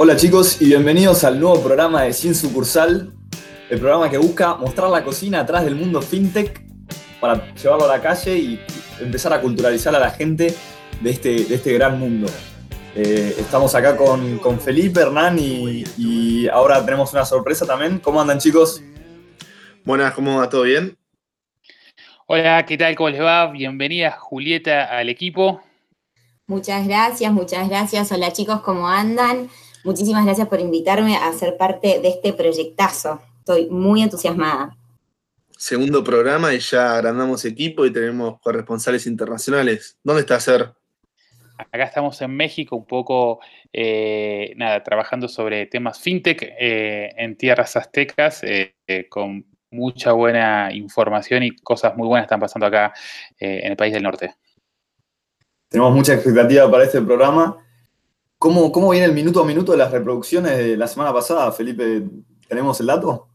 Hola chicos y bienvenidos al nuevo programa de Sin Sucursal, el programa que busca mostrar la cocina atrás del mundo fintech para llevarlo a la calle y empezar a culturalizar a la gente de este, de este gran mundo. Eh, estamos acá con, Felipe, Hernán y, y, ahora tenemos una sorpresa también. ¿Cómo andan chicos? Buenas, ¿cómo va? ¿Todo bien? Hola, ¿qué tal? ¿Cómo les va? Bienvenida Julieta al equipo. Muchas gracias, muchas gracias. Hola chicos, ¿cómo andan? Muchísimas gracias por invitarme a ser parte de este proyectazo. Estoy muy entusiasmada. Segundo programa y ya agrandamos equipo y tenemos corresponsales internacionales. ¿Dónde está Ser? Acá estamos en México, un poco, eh, nada, trabajando sobre temas fintech eh, en tierras aztecas, eh, con mucha buena información y cosas muy buenas están pasando acá en el país del norte. Tenemos mucha expectativa para este programa ¿Cómo, viene el minuto a minuto de las reproducciones de la semana pasada, Felipe? ¿Tenemos el dato?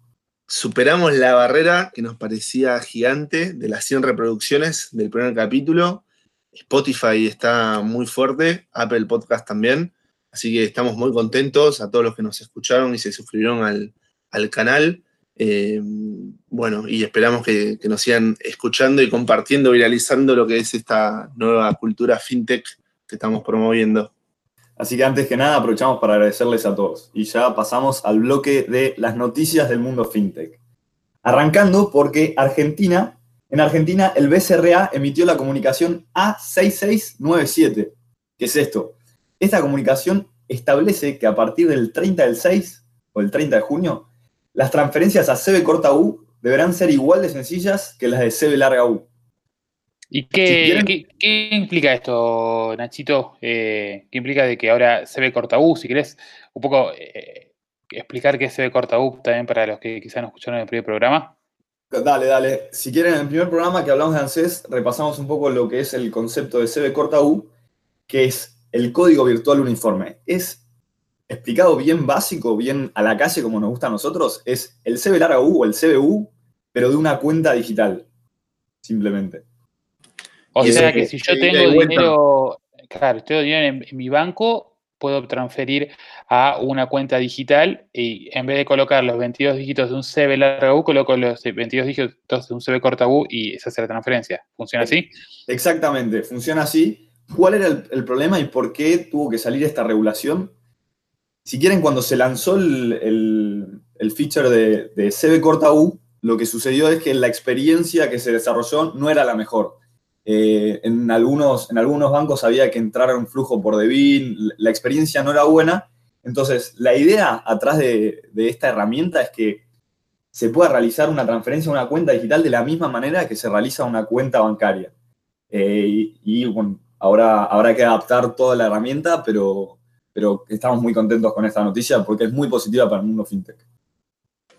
Superamos la barrera que nos parecía gigante de las 100 reproducciones del primer capítulo. Spotify está muy fuerte, Apple Podcast también. Así que estamos muy contentos a todos los que nos escucharon y se suscribieron al, canal. Eh, bueno, y esperamos que, que, nos sigan escuchando y compartiendo, viralizando lo que es esta nueva cultura fintech que estamos promoviendo. Así que antes que nada aprovechamos para agradecerles a todos y ya pasamos al bloque de las noticias del mundo fintech. Arrancando porque Argentina, en Argentina el BCRA emitió la comunicación A6697. ¿Qué es esto? Esta comunicación establece que a partir del 30 del 6 o el 30 de junio, las transferencias a CB corta U deberán ser igual de sencillas que las de CB larga U. ¿Y qué, implica esto, Nachito? Eh, ¿Qué implica de que ahora se ve corta U? Si querés un poco eh, explicar qué se ve corta U también para los que quizás no escucharon el primer programa. Dale, dale. Si quieren, en el primer programa que hablamos de ANSES, repasamos un poco lo que es el concepto de CB corta U, que es el código virtual uniforme. Es explicado bien básico, bien a la calle como nos gusta a nosotros, es el CB larga U o el CBU, pero de una cuenta digital, simplemente. O sea que si yo tengo dinero, claro, tengo dinero en, mi banco, puedo transferir a una cuenta digital y en vez de colocar los 22 dígitos de un CB larga U, coloco los 22 dígitos de un CB corta U y esa es la transferencia. ¿Funciona así? Exactamente, funciona así. ¿Cuál era el, problema y por qué tuvo que salir esta regulación? Si quieren, cuando se lanzó el, feature de, de CB corta U, lo que sucedió es que la experiencia que se desarrolló no era la mejor. Eh, en, algunos, en algunos bancos había que entrar a un flujo por DEBIN, la experiencia no era buena. Entonces, la idea atrás de, esta herramienta es que se pueda realizar una transferencia a una cuenta digital de la misma manera que se realiza una cuenta bancaria. Eh, y, bueno, ahora habrá que adaptar toda la herramienta, pero, pero estamos muy contentos con esta noticia porque es muy positiva para el mundo fintech.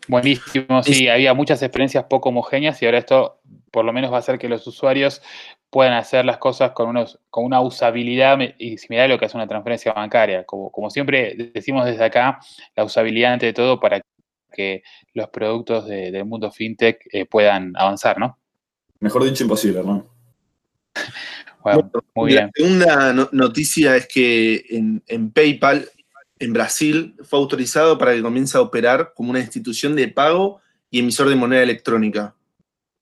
Buenísimo, sí, había muchas experiencias poco homogéneas y ahora esto por lo menos va a hacer que los usuarios puedan hacer las cosas con, unos, con una usabilidad y similar a lo que es una transferencia bancaria. Como, como siempre decimos desde acá, la usabilidad ante todo para que los productos del mundo fintech eh, puedan avanzar, ¿no? Mejor dicho, imposible, ¿no? Bueno, muy bien. La segunda noticia es que en, en PayPal en Brasil fue autorizado para que comience a operar como una institución de pago y emisor de moneda electrónica.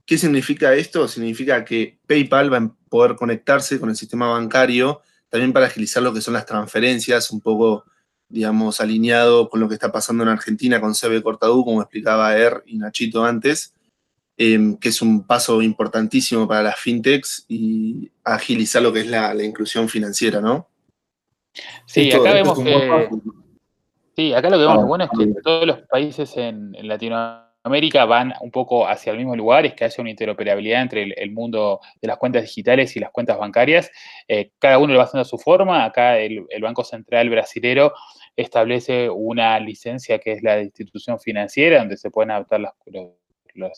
¿Qué significa esto? Significa que PayPal va a poder conectarse con el sistema bancario también para agilizar lo que son las transferencias, un poco, digamos, alineado con lo que está pasando en Argentina con CB Cortadú, como explicaba Er y Nachito antes, em, que es un paso importantísimo para las fintechs y agilizar lo que es la, inclusión financiera, ¿no? Sí, acá vemos que... Sí, acá lo que vemos bueno es que todos los países en, en Latinoamérica América van un poco hacia el mismo lugar, es que haya una interoperabilidad entre el, mundo de las cuentas digitales y las cuentas bancarias. Eh, cada uno lo va haciendo a su forma. Acá el, Banco Central brasilero establece una licencia que es la de institución financiera, donde se pueden adaptar las,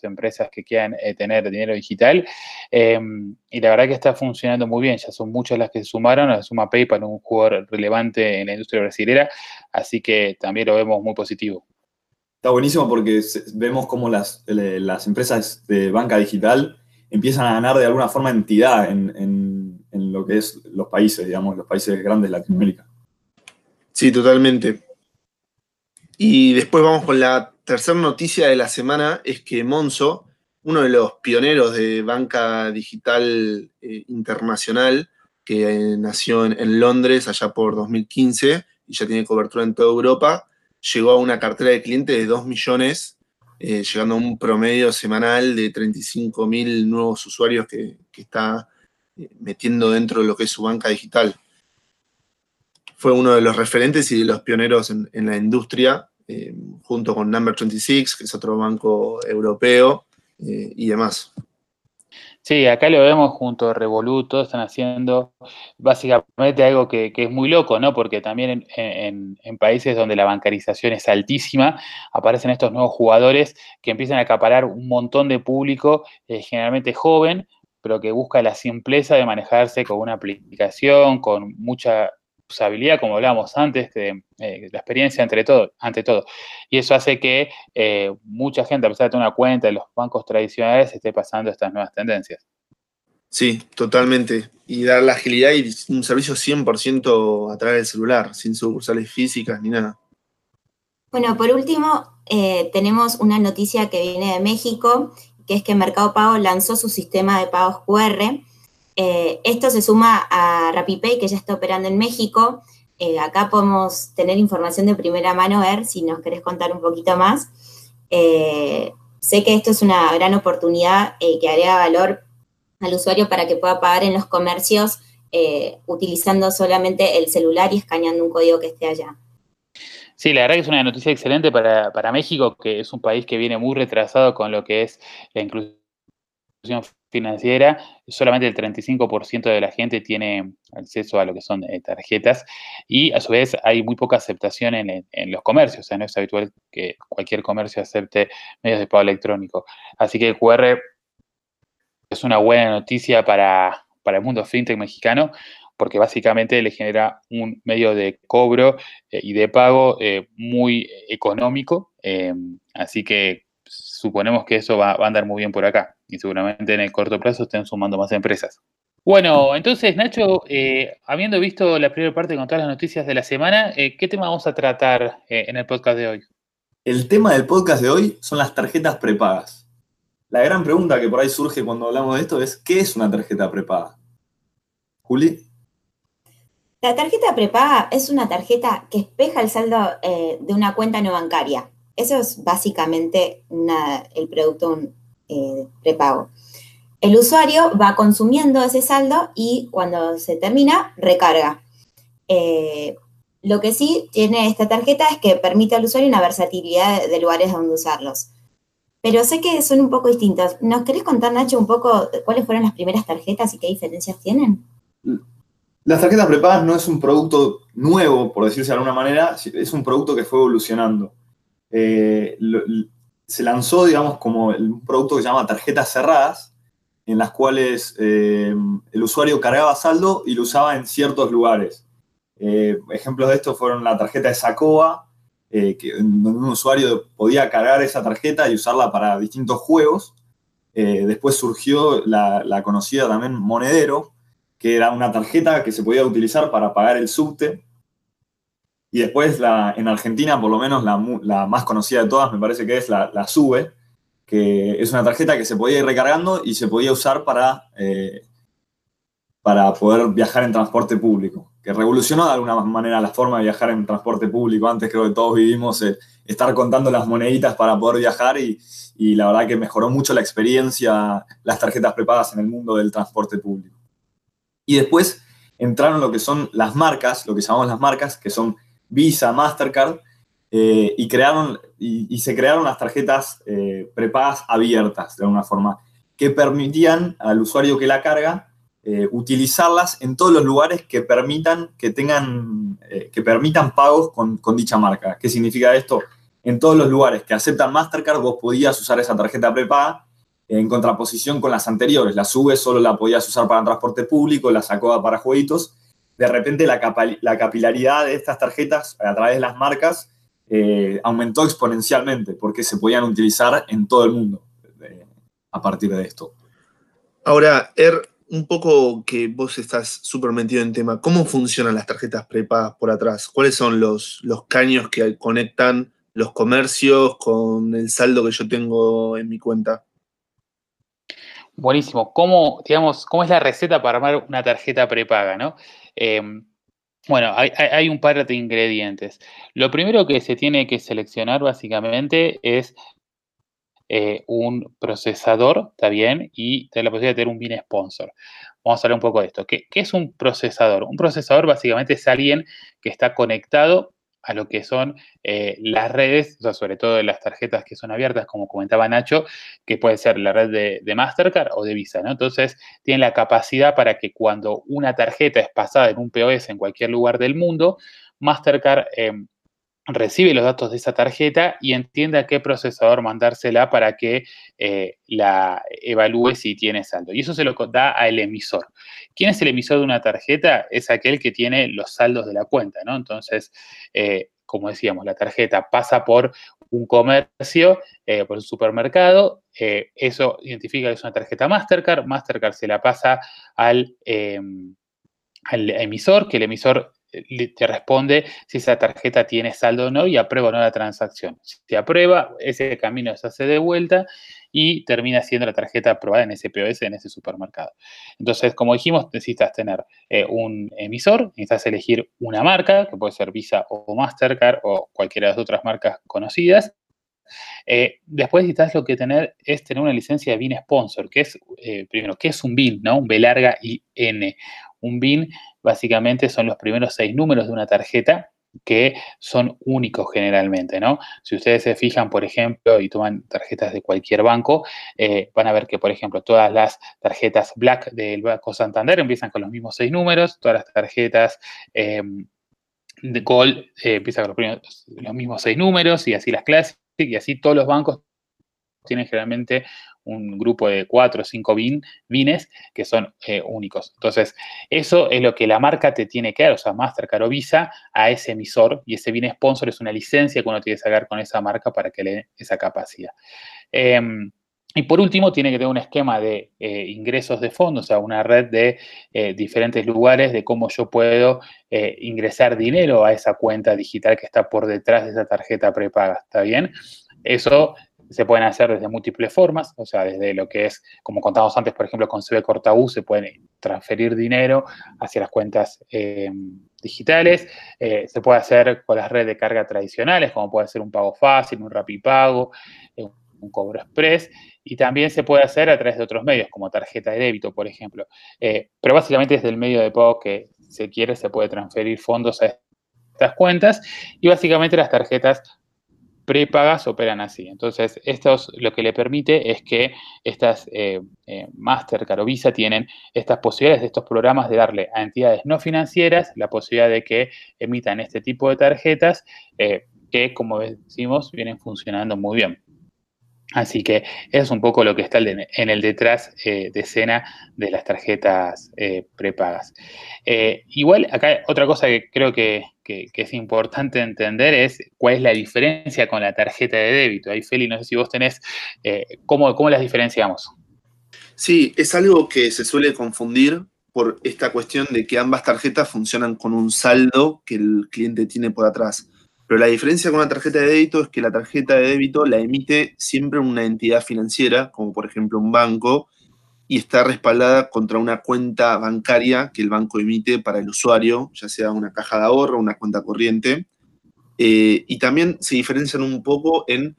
empresas que quieran eh, tener dinero digital. Em, y la verdad que está funcionando muy bien. Ya son muchas las que se sumaron. La suma PayPal, un jugador relevante en la industria brasilera. Así que también lo vemos muy positivo. Está buenísimo porque vemos cómo las, las empresas de banca digital empiezan a ganar de alguna forma entidad en, lo que es los países, digamos, los países grandes de Latinoamérica. Sí, totalmente. Y después vamos con la tercera noticia de la semana, es que Monzo, uno de los pioneros de banca digital eh, internacional, que nació en, Londres allá por 2015 y ya tiene cobertura en toda Europa, llegó a una cartera de clientes de 2 millones, eh, llegando a un promedio semanal de 35 mil nuevos usuarios que, está eh, metiendo dentro de lo que es su banca digital. Fue uno de los referentes y de los pioneros en, la industria, eh, junto con Number 26, que es otro banco europeo, y demás. Sí, acá lo vemos junto a Revoluto, están haciendo básicamente algo que, es muy loco, ¿no? Porque también en, países donde la bancarización es altísima, aparecen estos nuevos jugadores que empiezan a acaparar un montón de público, eh, generalmente joven, pero que busca la simpleza de manejarse con una aplicación, con mucha usabilidad, como hablábamos antes, de, eh, la experiencia entre todo, ante todo. Y eso hace que eh, mucha gente, a pesar de tener una cuenta en los bancos tradicionales, esté pasando estas nuevas tendencias. Sí, totalmente. Y dar la agilidad y un servicio 100% a través del celular, sin sucursales físicas ni nada. Bueno, por último, eh, tenemos una noticia que viene de México, que es que Mercado Pago lanzó su sistema de pagos QR eh, esto se suma a RappiPay, que ya está operando en México. Eh, acá podemos tener información de primera mano, ver si nos querés contar un poquito más. Eh, sé que esto es una gran oportunidad que agrega valor al usuario para que pueda pagar en los comercios utilizando solamente el celular y escaneando un código que esté allá. Sí, la verdad que es una noticia excelente para, para México, que es un país que viene muy retrasado con lo que es la inclusión financiera, solamente el 35% de la gente tiene acceso a lo que son eh, tarjetas y a su vez hay muy poca aceptación en, los comercios, o sea, no es habitual que cualquier comercio acepte medios de pago electrónico. Así que el QR es una buena noticia para, el mundo fintech mexicano porque básicamente le genera un medio de cobro eh, y de pago eh, muy económico. así que suponemos que eso va, a andar muy bien por acá y seguramente en el corto plazo estén sumando más empresas. Bueno, entonces Nacho, eh, habiendo visto la primera parte con todas las noticias de la semana, eh, ¿qué tema vamos a tratar eh, en el podcast de hoy? El tema del podcast de hoy son las tarjetas prepagas. La gran pregunta que por ahí surge cuando hablamos de esto es, ¿qué es una tarjeta prepaga? Juli. La tarjeta prepaga es una tarjeta que espeja el saldo de una cuenta no bancaria. Eso es básicamente el producto eh, prepago. El usuario va consumiendo ese saldo y cuando se termina, recarga. Eh, lo que sí tiene esta tarjeta es que permite al usuario una versatilidad de lugares donde usarlos. Pero sé que son un poco distintos. ¿Nos querés contar, Nacho, un poco cuáles fueron las primeras tarjetas y qué diferencias tienen? Las tarjetas prepagas no es un producto nuevo, por decirse de alguna manera, es un producto que fue evolucionando. Eh, se lanzó, digamos, como un producto que se llama tarjetas cerradas, en las cuales eh, el usuario cargaba saldo y lo usaba en ciertos lugares. Eh, ejemplos de esto fueron la tarjeta de Sacoa, que, donde un usuario podía cargar esa tarjeta y usarla para distintos juegos. después surgió la, la, conocida también Monedero, que era una tarjeta que se podía utilizar para pagar el subte y después la, en Argentina, por lo menos la, más conocida de todas, me parece que es la, SUBE, que es una tarjeta que se podía ir recargando y se podía usar para, eh, para poder viajar en transporte público, que revolucionó de alguna manera la forma de viajar en transporte público. Antes creo que todos vivimos estar contando las moneditas para poder viajar y, y la verdad que mejoró mucho la experiencia, las tarjetas prepagas en el mundo del transporte público. Y después entraron lo que son las marcas, lo que llamamos las marcas, que son Visa, Mastercard, eh, y, crearon, y, se crearon las tarjetas eh, abiertas, de alguna forma, que permitían al usuario que la carga eh, utilizarlas en todos los lugares que permitan, que tengan, que permitan pagos con, con, dicha marca. ¿Qué significa esto? En todos los lugares que aceptan Mastercard, vos podías usar esa tarjeta prepaga en contraposición con las anteriores. La SUBE solo la podías usar para transporte público, la SACOA para jueguitos, de repente la, capilaridad de estas tarjetas a través de las marcas eh, aumentó exponencialmente porque se podían utilizar en todo el mundo eh, a partir de esto. Ahora, Er, un poco que vos estás súper metido en tema, ¿cómo funcionan las tarjetas prepagas por atrás? ¿Cuáles son los, los caños que conectan los comercios con el saldo que yo tengo en mi cuenta. Buenísimo. ¿Cómo, digamos, cómo es la receta para armar una tarjeta prepaga? ¿no? Em, bueno, hay, un par de ingredientes. Lo primero que se tiene que seleccionar básicamente es eh, un procesador, ¿está bien? Y la posibilidad de tener un bin sponsor. Vamos a hablar un poco de esto. ¿Qué, es un procesador? Un procesador básicamente es alguien que está conectado a lo que son eh, las redes, sobre todo las tarjetas que son abiertas, como comentaba Nacho, que puede ser la red de, Mastercard o de Visa, ¿no? Entonces, tiene la capacidad para que cuando una tarjeta es pasada en un POS en cualquier lugar del mundo, Mastercard em, recibe los datos de esa tarjeta y entiende a qué procesador mandársela para que eh, la evalúe si tiene saldo. Y eso se lo da al emisor. ¿Quién es el emisor de una tarjeta? Es aquel que tiene los saldos de la cuenta, ¿no? Entonces, eh, como decíamos, la tarjeta pasa por un comercio, eh, por un supermercado, eso identifica que es una tarjeta Mastercard, Mastercard se la pasa al, al emisor, que el emisor te responde si esa tarjeta tiene saldo o no y aprueba o no la transacción. Si aprueba, ese camino se hace de vuelta y termina siendo la tarjeta aprobada en ese POS, en ese supermercado. Entonces, como dijimos, necesitas tener eh, un emisor, necesitas elegir una marca, que puede ser Visa o Mastercard o cualquiera de las otras marcas conocidas. Eh, después necesitas lo que tener es tener una licencia de BIN sponsor, que es, eh, primero, ¿qué es un BIN? ¿no? Un B larga y N. Un BIN básicamente son los primeros seis números de una tarjeta que son únicos generalmente, ¿no? Si ustedes se fijan, por ejemplo, y toman tarjetas de cualquier banco, eh, van a ver que, por ejemplo, todas las tarjetas Black del Banco Santander empiezan con los mismos seis números, todas las tarjetas em, de Gold eh, empiezan con los, los, mismos seis números, y así las Classic, y así todos los bancos tienen generalmente un grupo de cuatro o cinco bin, bines que son eh, únicos. Entonces, eso es lo que la marca te tiene que dar, o sea, Mastercard o Visa, a ese emisor y ese bin sponsor es una licencia que uno tiene que sacar con esa marca para que le dé esa capacidad. Em, y por último, tiene que tener un esquema de eh, ingresos de fondos, o sea, una red de eh, diferentes lugares de cómo yo puedo ingresar dinero a esa cuenta digital que está por detrás de esa tarjeta prepaga. ¿Está bien? Eso se pueden hacer desde múltiples formas, o sea, desde lo que es, como contábamos antes, por ejemplo, con CB Corta U, se puede transferir dinero hacia las cuentas eh, digitales, eh, se puede hacer con las redes de carga tradicionales, como puede ser un pago fácil, un rapipago, eh, un cobro express, y también se puede hacer a través de otros medios, como tarjeta de débito, por ejemplo. pero básicamente desde el medio de pago que se quiere, se puede transferir fondos a estas cuentas, y básicamente las tarjetas prepagas operan así. Entonces, esto lo que le permite es que estas eh, eh, Mastercard o Visa tienen estas posibilidades de estos programas de darle a entidades no financieras la posibilidad de que emitan este tipo de tarjetas eh, que, como decimos, vienen funcionando muy bien. Así que es un poco lo que está en el detrás de escena de las tarjetas prepagas. igual, acá otra cosa que creo que, es importante entender es cuál es la diferencia con la tarjeta de débito. Ahí, Feli, no sé si vos tenés, eh, ¿cómo, ¿cómo las diferenciamos? Sí, es algo que se suele confundir por esta cuestión de que ambas tarjetas funcionan con un saldo que el cliente tiene por atrás. Pero la diferencia con la tarjeta de débito es que la tarjeta de débito la emite siempre una entidad financiera, como por ejemplo un banco, y está respaldada contra una cuenta bancaria que el banco emite para el usuario, ya sea una caja de ahorro, una cuenta corriente. Eh, y también se diferencian un poco en,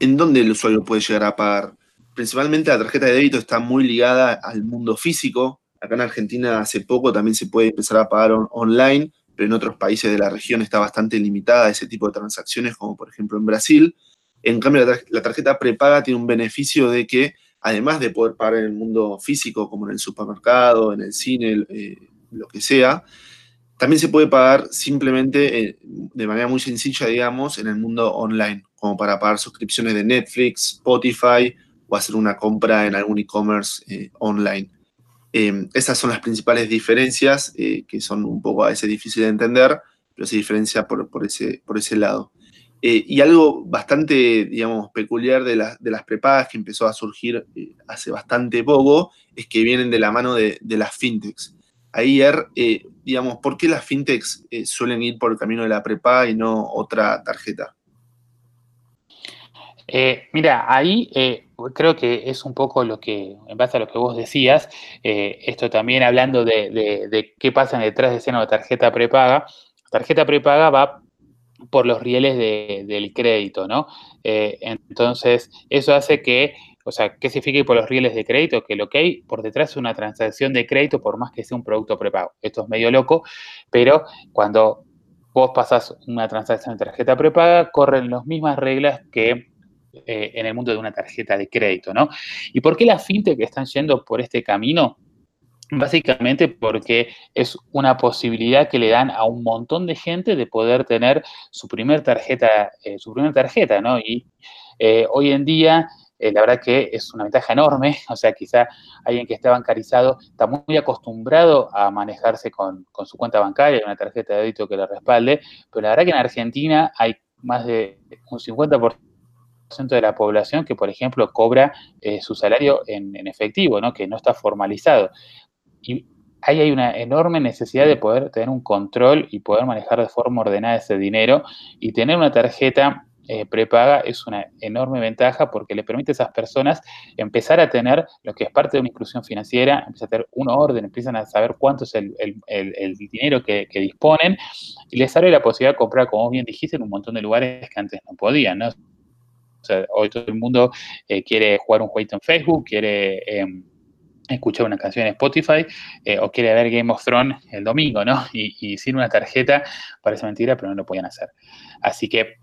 en dónde el usuario puede llegar a pagar. Principalmente la tarjeta de débito está muy ligada al mundo físico. Acá en Argentina hace poco también se puede empezar a pagar online, pero en otros países de la región está bastante limitada ese tipo de transacciones, como por ejemplo en Brasil. En cambio, la tarjeta prepaga tiene un beneficio de que además de poder pagar en el mundo físico, como en el supermercado, en el cine, eh, lo que sea, también se puede pagar simplemente eh, de manera muy sencilla, digamos, en el mundo online, como para pagar suscripciones de Netflix, Spotify o hacer una compra en algún e-commerce eh, online. Esas son las principales diferencias que son un poco a veces difíciles de entender, pero se diferencia por, ese, lado. Eh, y algo bastante, digamos, peculiar de, las prepagas que empezó a surgir eh, hace bastante poco es que vienen de la mano de, las fintechs. Er, eh, digamos, ¿por qué las fintechs suelen ir por el camino de la prepaga y no otra tarjeta? Eh, mira, ahí eh, creo que es un poco lo que, en base a lo que vos decías, eh, esto también hablando de, qué pasa detrás de escena de tarjeta prepaga. Tarjeta prepaga va por los rieles del crédito, ¿no? entonces, eso hace que, o sea, ¿qué significa por los rieles de crédito? Que lo que hay por detrás es una transacción de crédito, por más que sea un producto prepago. Esto es medio loco, pero cuando vos pasas una transacción de tarjeta prepaga, corren las mismas reglas que eh, en el mundo de una tarjeta de crédito, ¿no? ¿Y por qué las fintech están yendo por este camino? Básicamente porque es una posibilidad que le dan a un montón de gente de poder tener su primer tarjeta, eh, su primer tarjeta, ¿no? Y eh, hoy en día, la verdad que es una ventaja enorme, o sea, quizá alguien que está bancarizado está muy acostumbrado a manejarse con, su cuenta bancaria, una tarjeta de débito que le respalde, pero la verdad que en Argentina hay más de un 50% de la población que, por ejemplo, cobra eh, su salario en, efectivo, ¿no? que no está formalizado. Y ahí hay una enorme necesidad de poder tener un control y poder manejar de forma ordenada ese dinero y tener una tarjeta eh, prepaga es una enorme ventaja porque le permite a esas personas empezar a tener lo que es parte de una inclusión financiera, empiezan a tener un orden, empiezan a saber cuánto es el, dinero que, que, disponen y les abre la posibilidad de comprar, como bien dijiste, en un montón de lugares que antes no podían, ¿no? Hoy todo el mundo eh, quiere jugar un jueguito en Facebook, quiere em, escuchar una canción en Spotify eh, o quiere ver Game of Thrones el domingo, ¿no? Y, sin una tarjeta parece mentira, pero no lo podían hacer. Así que,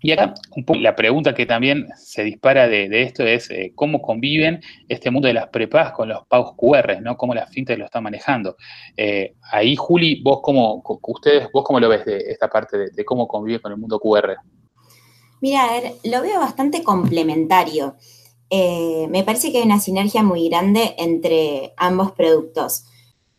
y acá la pregunta que también se dispara de, esto es eh, cómo conviven este mundo de las prepagas con los pagos QR, ¿no? Cómo las fintech lo están manejando. ahí, Juli, vos cómo, ustedes, vos cómo lo ves de esta parte de, de cómo convive con el mundo QR. Mira, lo veo bastante complementario. Eh, me parece que hay una sinergia muy grande entre ambos productos.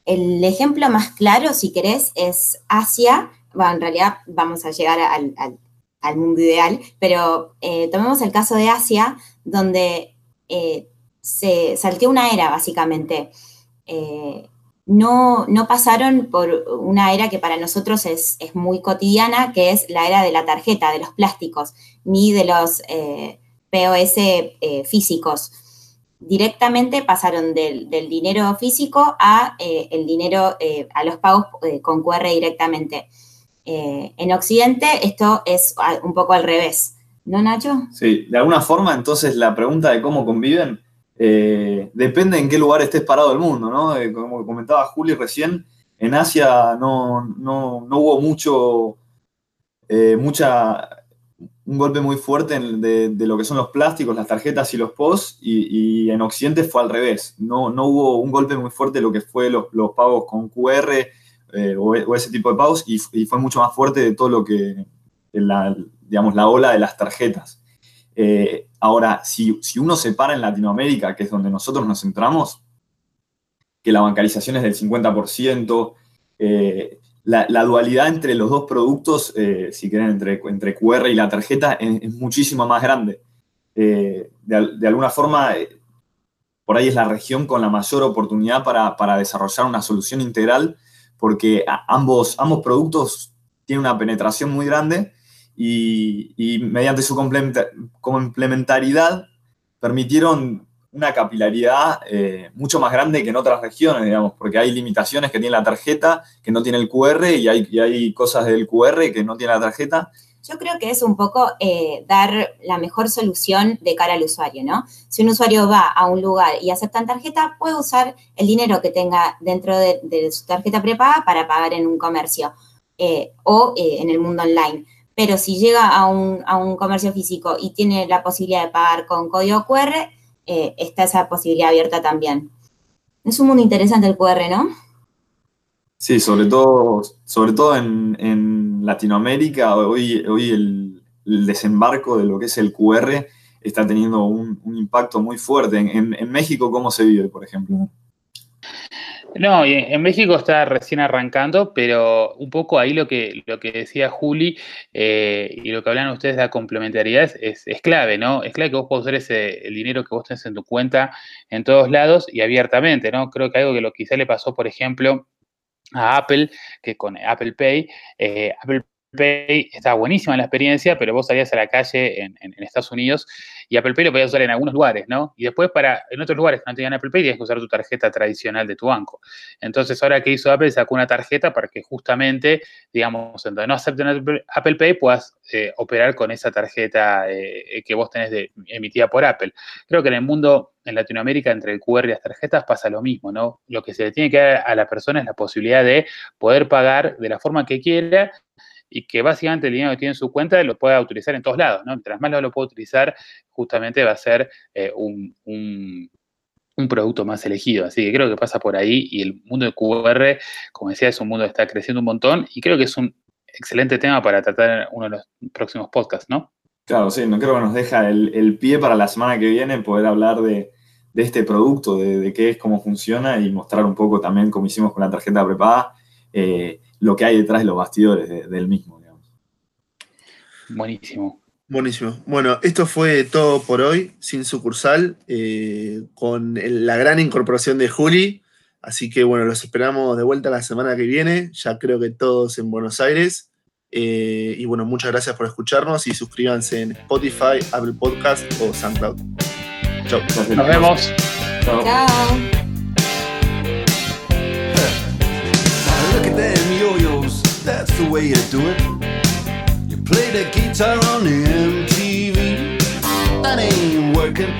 El ejemplo más claro, si querés, es Asia. Bueno, en realidad vamos a llegar al, mundo ideal, pero eh, tomemos el caso de Asia, donde eh, se salteó una era, básicamente no, no, pasaron por una era que para nosotros es, muy cotidiana, que es la era de la tarjeta, de los plásticos, ni de los eh, POS eh, físicos. Directamente pasaron del, dinero físico a eh, el dinero, a los pagos con QR directamente. en Occidente esto es un poco al revés, ¿no, Nacho? Sí, de alguna forma entonces la pregunta de cómo conviven eh, depende en qué lugar estés parado del mundo, ¿no? Eh, como comentaba Juli recién, en Asia no, hubo mucho, eh, mucha, un golpe muy fuerte de, lo que son los plásticos, las tarjetas y los POS, y, en Occidente fue al revés. No, no, hubo un golpe muy fuerte de lo que fue los, pagos con QR o, ese tipo de pagos, y, fue mucho más fuerte de todo lo que, la, digamos, la ola de las tarjetas. Ahora, si, uno se para en Latinoamérica, que es donde nosotros nos centramos, que la bancarización es del 50%, eh, la, dualidad entre los dos productos, eh, si quieren, entre, entre QR y la tarjeta, es, muchísimo más grande. De, alguna forma, por ahí es la región con la mayor oportunidad para, desarrollar una solución integral, porque ambos, ambos productos tienen una penetración muy grande y, mediante su complementariedad permitieron una capilaridad eh, mucho más grande que en otras regiones, digamos, porque hay limitaciones que tiene la tarjeta, que no tiene el QR, y hay, cosas del QR que no tiene la tarjeta. Yo creo que es un poco eh, dar la mejor solución de cara al usuario, ¿no? Si un usuario va a un lugar y acepta tarjeta, puede usar el dinero que tenga dentro de, su tarjeta prepaga para pagar en un comercio eh, o en el mundo online pero si llega a un, comercio físico y tiene la posibilidad de pagar con código QR, eh, está esa posibilidad abierta también. Es un mundo interesante el QR, ¿no? Sí, sobre todo, sobre todo en, Latinoamérica, hoy, hoy el, desembarco de lo que es el QR está teniendo un, impacto muy fuerte. En, en México, ¿cómo se vive, por ejemplo? No, en México está recién arrancando, pero un poco ahí lo que, lo que decía Juli eh, y lo que hablan ustedes de la complementariedad es, clave, ¿no? Es clave que vos puedas usar ese, el dinero que vos tenés en tu cuenta en todos lados y abiertamente, ¿no? Creo que algo que lo quizá le pasó, por ejemplo, a Apple, que con Apple Pay, eh, Apple Pay estaba buenísima la experiencia, pero vos salías a la calle en, Estados Unidos y Apple Pay lo podías usar en algunos lugares, ¿no? Y después para, en otros lugares que no tenían Apple Pay, tenías que usar tu tarjeta tradicional de tu banco. Entonces, ahora que hizo Apple, sacó una tarjeta para que justamente, digamos, en donde no acepten Apple Pay, puedas eh, operar con esa tarjeta eh, que vos tenés emitida por Apple. Creo que en el mundo, en Latinoamérica, entre el QR y las tarjetas pasa lo mismo, ¿no? Lo que se le tiene que dar a la persona es la posibilidad de poder pagar de la forma que quiera y que básicamente el dinero que tiene en su cuenta lo pueda utilizar en todos lados, ¿no? Mientras más lo, pueda utilizar, justamente va a ser eh, un, producto más elegido. Así que creo que pasa por ahí y el mundo de QR, como decía, es un mundo que está creciendo un montón y creo que es un excelente tema para tratar en uno de los próximos podcasts, ¿no? Claro, sí, no creo que nos deja el, pie para la semana que viene poder hablar de, este producto, de, qué es, cómo funciona y mostrar un poco también, como hicimos con la tarjeta prepaga, eh, lo que hay detrás de los bastidores del mismo. Digamos. Buenísimo. Buenísimo. Bueno, esto fue todo por hoy, sin sucursal, eh, con la gran incorporación de Juli. Así que bueno, los esperamos de vuelta la semana que viene, ya creo que todos en Buenos Aires. Eh, y bueno, muchas gracias por escucharnos y suscríbanse en Spotify, Apple Podcast o SoundCloud. Chao. Nos vemos. Chao. That's the way you do it. You play the guitar on the MTV, that ain't working.